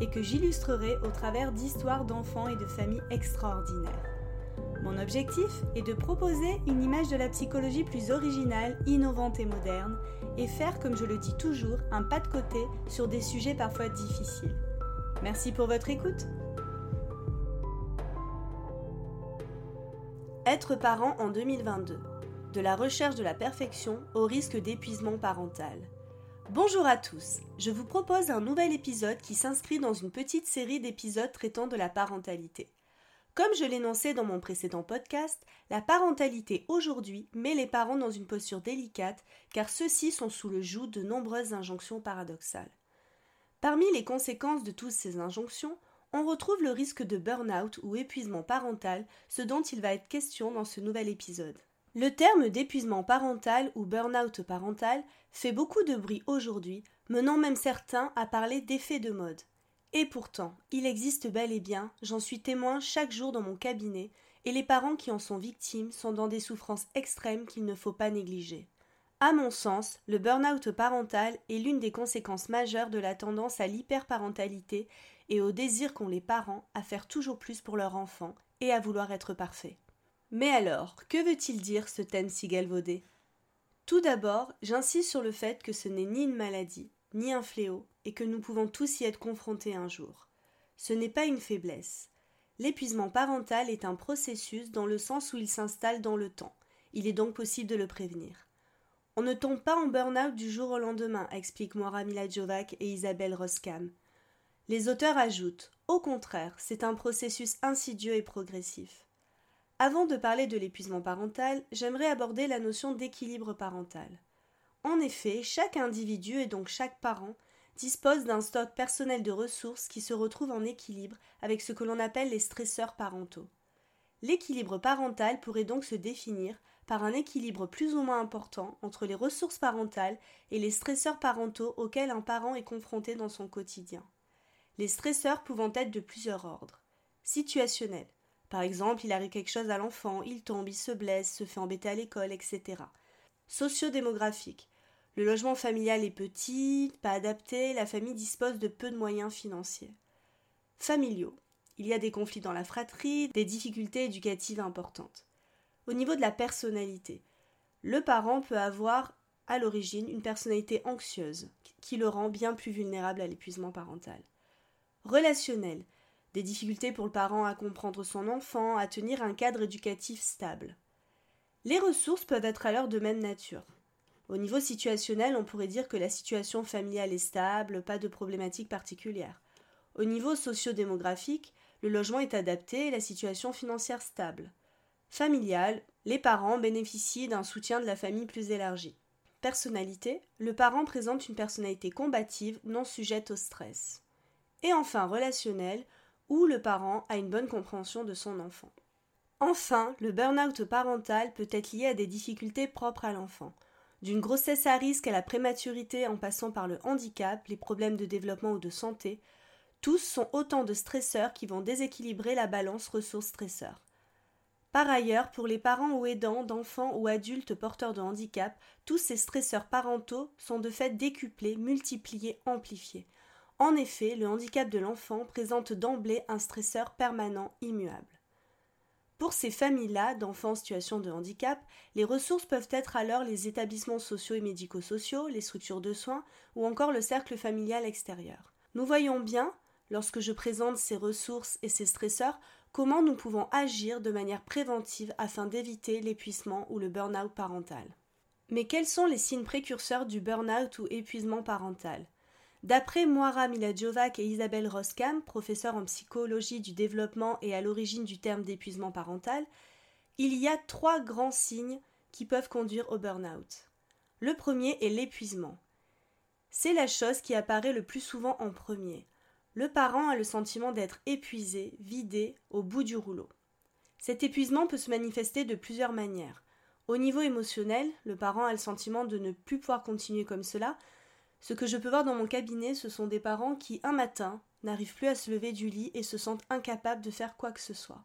et que j'illustrerai au travers d'histoires d'enfants et de familles extraordinaires. Mon objectif est de proposer une image de la psychologie plus originale, innovante et moderne, et faire, comme je le dis toujours, un pas de côté sur des sujets parfois difficiles. Merci pour votre écoute. Être parent en 2022. De la recherche de la perfection au risque d'épuisement parental. Bonjour à tous, je vous propose un nouvel épisode qui s'inscrit dans une petite série d'épisodes traitant de la parentalité. Comme je l'énonçais dans mon précédent podcast, la parentalité aujourd'hui met les parents dans une posture délicate car ceux-ci sont sous le joug de nombreuses injonctions paradoxales. Parmi les conséquences de toutes ces injonctions, on retrouve le risque de burn-out ou épuisement parental, ce dont il va être question dans ce nouvel épisode. Le terme d'épuisement parental ou burn-out parental fait beaucoup de bruit aujourd'hui, menant même certains à parler d'effet de mode. Et pourtant, il existe bel et bien, j'en suis témoin chaque jour dans mon cabinet, et les parents qui en sont victimes sont dans des souffrances extrêmes qu'il ne faut pas négliger. À mon sens, le burn-out parental est l'une des conséquences majeures de la tendance à l'hyperparentalité et au désir qu'ont les parents à faire toujours plus pour leur enfant et à vouloir être parfaits. Mais alors, que veut-il dire ce thème si galvaudé? Tout d'abord, j'insiste sur le fait que ce n'est ni une maladie, ni un fléau, et que nous pouvons tous y être confrontés un jour. Ce n'est pas une faiblesse. L'épuisement parental est un processus dans le sens où il s'installe dans le temps. Il est donc possible de le prévenir. On ne tombe pas en burn-out du jour au lendemain, expliquent Moira Miladjovac et Isabelle Roskam. Les auteurs ajoutent Au contraire, c'est un processus insidieux et progressif. Avant de parler de l'épuisement parental, j'aimerais aborder la notion d'équilibre parental. En effet, chaque individu et donc chaque parent dispose d'un stock personnel de ressources qui se retrouve en équilibre avec ce que l'on appelle les stresseurs parentaux. L'équilibre parental pourrait donc se définir par un équilibre plus ou moins important entre les ressources parentales et les stresseurs parentaux auxquels un parent est confronté dans son quotidien. Les stresseurs pouvant être de plusieurs ordres. Situationnels, par exemple, il arrive quelque chose à l'enfant, il tombe, il se blesse, se fait embêter à l'école, etc. Sociodémographique. Le logement familial est petit, pas adapté, la famille dispose de peu de moyens financiers. Familiaux. Il y a des conflits dans la fratrie, des difficultés éducatives importantes. Au niveau de la personnalité, le parent peut avoir à l'origine une personnalité anxieuse, qui le rend bien plus vulnérable à l'épuisement parental. Relationnel des difficultés pour le parent à comprendre son enfant, à tenir un cadre éducatif stable. Les ressources peuvent être alors de même nature. Au niveau situationnel, on pourrait dire que la situation familiale est stable, pas de problématiques particulières. Au niveau sociodémographique, le logement est adapté et la situation financière stable. Familial, les parents bénéficient d'un soutien de la famille plus élargi. Personnalité, le parent présente une personnalité combative non sujette au stress. Et enfin relationnel, où le parent a une bonne compréhension de son enfant. Enfin, le burn-out parental peut être lié à des difficultés propres à l'enfant. D'une grossesse à risque à la prématurité en passant par le handicap, les problèmes de développement ou de santé, tous sont autant de stresseurs qui vont déséquilibrer la balance ressources-stresseurs. Par ailleurs, pour les parents ou aidants d'enfants ou adultes porteurs de handicap, tous ces stresseurs parentaux sont de fait décuplés, multipliés, amplifiés. En effet, le handicap de l'enfant présente d'emblée un stresseur permanent immuable. Pour ces familles-là d'enfants en situation de handicap, les ressources peuvent être alors les établissements sociaux et médico-sociaux, les structures de soins ou encore le cercle familial extérieur. Nous voyons bien, lorsque je présente ces ressources et ces stresseurs, comment nous pouvons agir de manière préventive afin d'éviter l'épuisement ou le burn-out parental. Mais quels sont les signes précurseurs du burn-out ou épuisement parental? D'après Moira Miladjovac et Isabelle Roskam, professeurs en psychologie du développement et à l'origine du terme d'épuisement parental, il y a trois grands signes qui peuvent conduire au burn-out. Le premier est l'épuisement. C'est la chose qui apparaît le plus souvent en premier. Le parent a le sentiment d'être épuisé, vidé, au bout du rouleau. Cet épuisement peut se manifester de plusieurs manières. Au niveau émotionnel, le parent a le sentiment de ne plus pouvoir continuer comme cela. Ce que je peux voir dans mon cabinet, ce sont des parents qui, un matin, n'arrivent plus à se lever du lit et se sentent incapables de faire quoi que ce soit.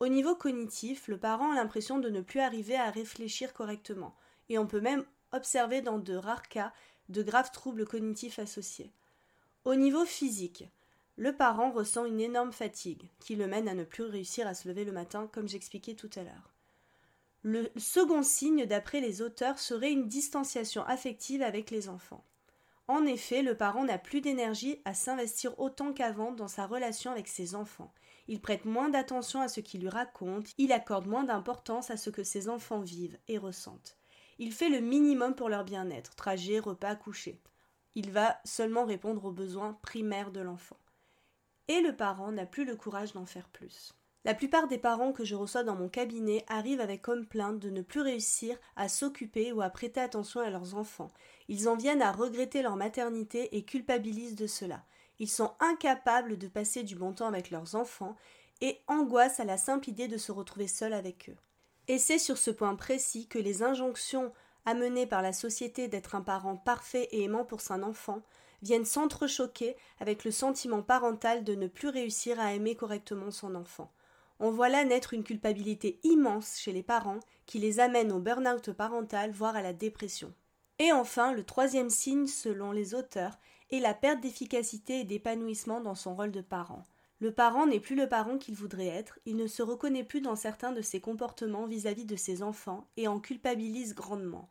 Au niveau cognitif, le parent a l'impression de ne plus arriver à réfléchir correctement, et on peut même observer dans de rares cas de graves troubles cognitifs associés. Au niveau physique, le parent ressent une énorme fatigue qui le mène à ne plus réussir à se lever le matin, comme j'expliquais tout à l'heure. Le second signe, d'après les auteurs, serait une distanciation affective avec les enfants. En effet, le parent n'a plus d'énergie à s'investir autant qu'avant dans sa relation avec ses enfants. Il prête moins d'attention à ce qu'il lui raconte, il accorde moins d'importance à ce que ses enfants vivent et ressentent. Il fait le minimum pour leur bien-être, trajet, repas, coucher. Il va seulement répondre aux besoins primaires de l'enfant. Et le parent n'a plus le courage d'en faire plus. La plupart des parents que je reçois dans mon cabinet arrivent avec comme plainte de ne plus réussir à s'occuper ou à prêter attention à leurs enfants. Ils en viennent à regretter leur maternité et culpabilisent de cela. Ils sont incapables de passer du bon temps avec leurs enfants et angoissent à la simple idée de se retrouver seuls avec eux. Et c'est sur ce point précis que les injonctions amenées par la société d'être un parent parfait et aimant pour son enfant viennent s'entrechoquer avec le sentiment parental de ne plus réussir à aimer correctement son enfant. On voit là naître une culpabilité immense chez les parents qui les amène au burn-out parental, voire à la dépression. Et enfin, le troisième signe, selon les auteurs, est la perte d'efficacité et d'épanouissement dans son rôle de parent. Le parent n'est plus le parent qu'il voudrait être, il ne se reconnaît plus dans certains de ses comportements vis-à-vis de ses enfants et en culpabilise grandement.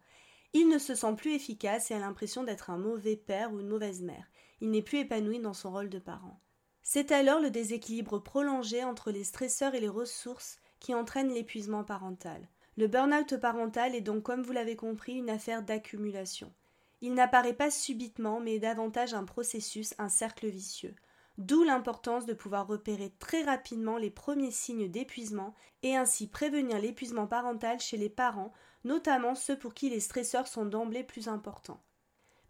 Il ne se sent plus efficace et a l'impression d'être un mauvais père ou une mauvaise mère. Il n'est plus épanoui dans son rôle de parent. C'est alors le déséquilibre prolongé entre les stresseurs et les ressources qui entraîne l'épuisement parental. Le burn-out parental est donc, comme vous l'avez compris, une affaire d'accumulation. Il n'apparaît pas subitement, mais davantage un processus, un cercle vicieux. D'où l'importance de pouvoir repérer très rapidement les premiers signes d'épuisement et ainsi prévenir l'épuisement parental chez les parents, notamment ceux pour qui les stresseurs sont d'emblée plus importants.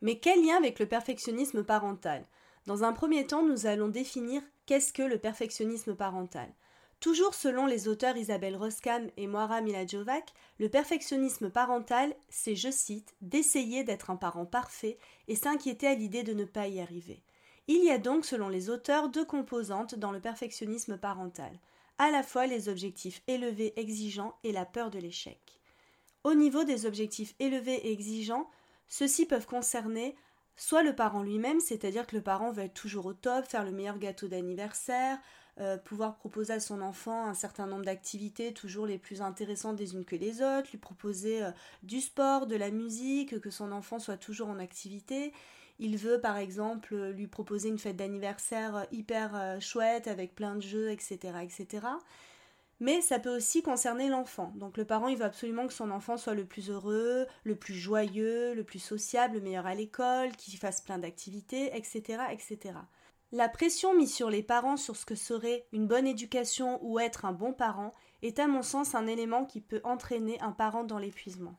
Mais quel lien avec le perfectionnisme parental? Dans un premier temps, nous allons définir qu'est-ce que le perfectionnisme parental. Toujours selon les auteurs Isabelle Roskam et Moira Miladjovac, le perfectionnisme parental, c'est, je cite, d'essayer d'être un parent parfait et s'inquiéter à l'idée de ne pas y arriver. Il y a donc, selon les auteurs, deux composantes dans le perfectionnisme parental, à la fois les objectifs élevés exigeants et la peur de l'échec. Au niveau des objectifs élevés et exigeants, ceux-ci peuvent concerner soit le parent lui-même, c'est-à-dire que le parent veut être toujours au top, faire le meilleur gâteau d'anniversaire, euh, pouvoir proposer à son enfant un certain nombre d'activités toujours les plus intéressantes des unes que les autres, lui proposer euh, du sport, de la musique, que son enfant soit toujours en activité. Il veut par exemple lui proposer une fête d'anniversaire euh, hyper chouette avec plein de jeux, etc., etc. Mais ça peut aussi concerner l'enfant. Donc le parent, il veut absolument que son enfant soit le plus heureux, le plus joyeux, le plus sociable, le meilleur à l'école, qu'il fasse plein d'activités, etc., etc. La pression mise sur les parents sur ce que serait une bonne éducation ou être un bon parent est à mon sens un élément qui peut entraîner un parent dans l'épuisement.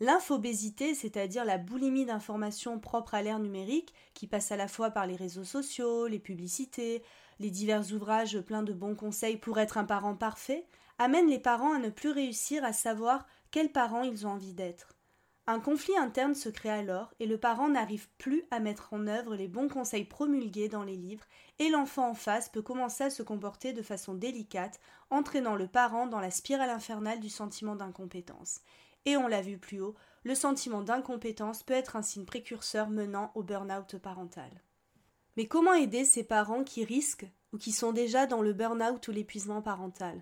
L'infobésité, c'est-à-dire la boulimie d'informations propres à l'ère numérique, qui passe à la fois par les réseaux sociaux, les publicités, les divers ouvrages pleins de bons conseils pour être un parent parfait, amène les parents à ne plus réussir à savoir quels parents ils ont envie d'être. Un conflit interne se crée alors et le parent n'arrive plus à mettre en œuvre les bons conseils promulgués dans les livres et l'enfant en face peut commencer à se comporter de façon délicate, entraînant le parent dans la spirale infernale du sentiment d'incompétence. Et on l'a vu plus haut, le sentiment d'incompétence peut être un signe précurseur menant au burn-out parental. Mais comment aider ces parents qui risquent ou qui sont déjà dans le burn-out ou l'épuisement parental?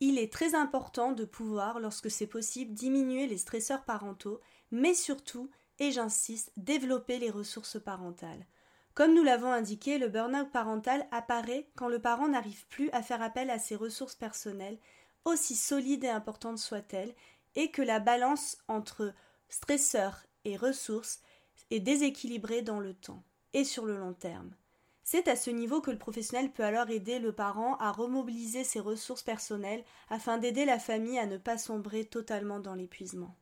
Il est très important de pouvoir, lorsque c'est possible, diminuer les stresseurs parentaux, mais surtout, et j'insiste, développer les ressources parentales. Comme nous l'avons indiqué, le burn-out parental apparaît quand le parent n'arrive plus à faire appel à ses ressources personnelles, aussi solides et importantes soient-elles, et que la balance entre stresseurs et ressources est déséquilibrée dans le temps et sur le long terme. C'est à ce niveau que le professionnel peut alors aider le parent à remobiliser ses ressources personnelles afin d'aider la famille à ne pas sombrer totalement dans l'épuisement.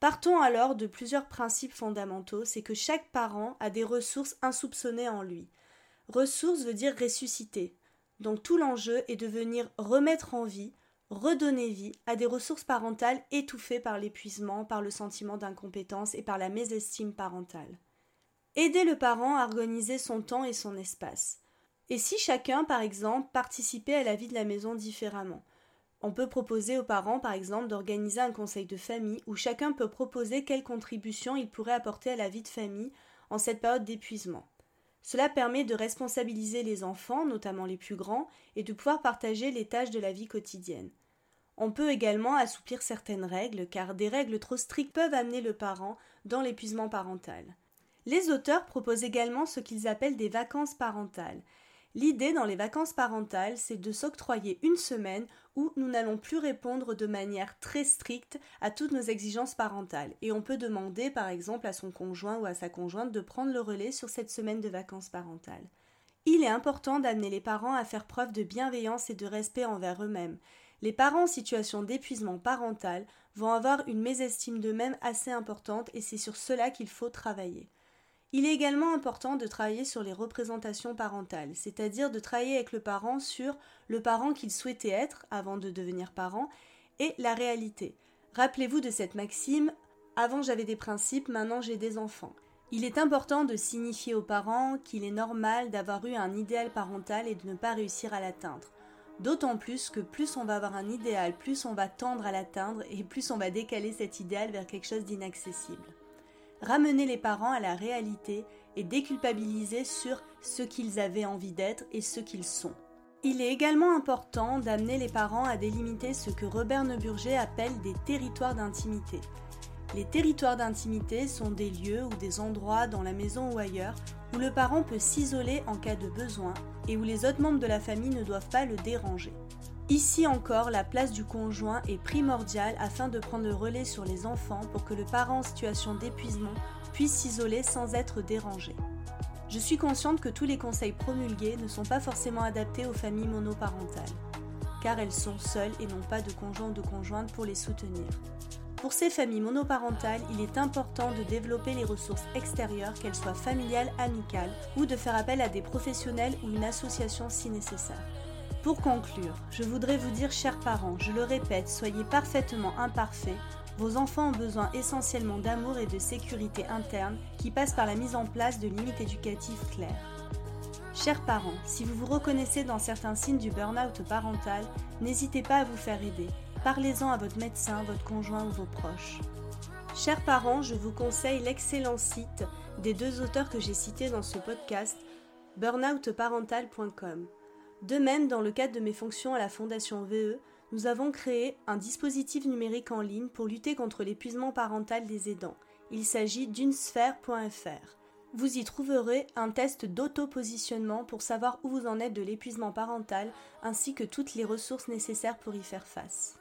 Partons alors de plusieurs principes fondamentaux, c'est que chaque parent a des ressources insoupçonnées en lui. Ressources veut dire ressusciter. Donc tout l'enjeu est de venir remettre en vie redonner vie à des ressources parentales étouffées par l'épuisement, par le sentiment d'incompétence et par la mésestime parentale. Aider le parent à organiser son temps et son espace. Et si chacun, par exemple, participait à la vie de la maison différemment? On peut proposer aux parents, par exemple, d'organiser un conseil de famille où chacun peut proposer quelle contribution il pourrait apporter à la vie de famille en cette période d'épuisement. Cela permet de responsabiliser les enfants, notamment les plus grands, et de pouvoir partager les tâches de la vie quotidienne. On peut également assouplir certaines règles, car des règles trop strictes peuvent amener le parent dans l'épuisement parental. Les auteurs proposent également ce qu'ils appellent des vacances parentales. L'idée dans les vacances parentales, c'est de s'octroyer une semaine où nous n'allons plus répondre de manière très stricte à toutes nos exigences parentales. Et on peut demander par exemple à son conjoint ou à sa conjointe de prendre le relais sur cette semaine de vacances parentales. Il est important d'amener les parents à faire preuve de bienveillance et de respect envers eux-mêmes. Les parents en situation d'épuisement parental vont avoir une mésestime d'eux-mêmes assez importante et c'est sur cela qu'il faut travailler. Il est également important de travailler sur les représentations parentales, c'est-à-dire de travailler avec le parent sur le parent qu'il souhaitait être avant de devenir parent et la réalité. Rappelez-vous de cette maxime avant j'avais des principes, maintenant j'ai des enfants. Il est important de signifier aux parents qu'il est normal d'avoir eu un idéal parental et de ne pas réussir à l'atteindre. D'autant plus que plus on va avoir un idéal, plus on va tendre à l'atteindre et plus on va décaler cet idéal vers quelque chose d'inaccessible ramener les parents à la réalité et déculpabiliser sur ce qu'ils avaient envie d'être et ce qu'ils sont. Il est également important d'amener les parents à délimiter ce que Robert Neuburger appelle des territoires d'intimité. Les territoires d'intimité sont des lieux ou des endroits dans la maison ou ailleurs où le parent peut s'isoler en cas de besoin et où les autres membres de la famille ne doivent pas le déranger. Ici encore, la place du conjoint est primordiale afin de prendre le relais sur les enfants pour que le parent en situation d'épuisement puisse s'isoler sans être dérangé. Je suis consciente que tous les conseils promulgués ne sont pas forcément adaptés aux familles monoparentales, car elles sont seules et n'ont pas de conjoint ou de conjointe pour les soutenir. Pour ces familles monoparentales, il est important de développer les ressources extérieures, qu'elles soient familiales, amicales, ou de faire appel à des professionnels ou une association si nécessaire. Pour conclure, je voudrais vous dire, chers parents, je le répète, soyez parfaitement imparfaits. Vos enfants ont besoin essentiellement d'amour et de sécurité interne qui passe par la mise en place de limites éducatives claires. Chers parents, si vous vous reconnaissez dans certains signes du burn-out parental, n'hésitez pas à vous faire aider. Parlez-en à votre médecin, votre conjoint ou vos proches. Chers parents, je vous conseille l'excellent site des deux auteurs que j'ai cités dans ce podcast, burnoutparental.com. De même, dans le cadre de mes fonctions à la Fondation VE, nous avons créé un dispositif numérique en ligne pour lutter contre l'épuisement parental des aidants. Il s'agit d'unesphère.fr. Vous y trouverez un test d'auto-positionnement pour savoir où vous en êtes de l'épuisement parental ainsi que toutes les ressources nécessaires pour y faire face.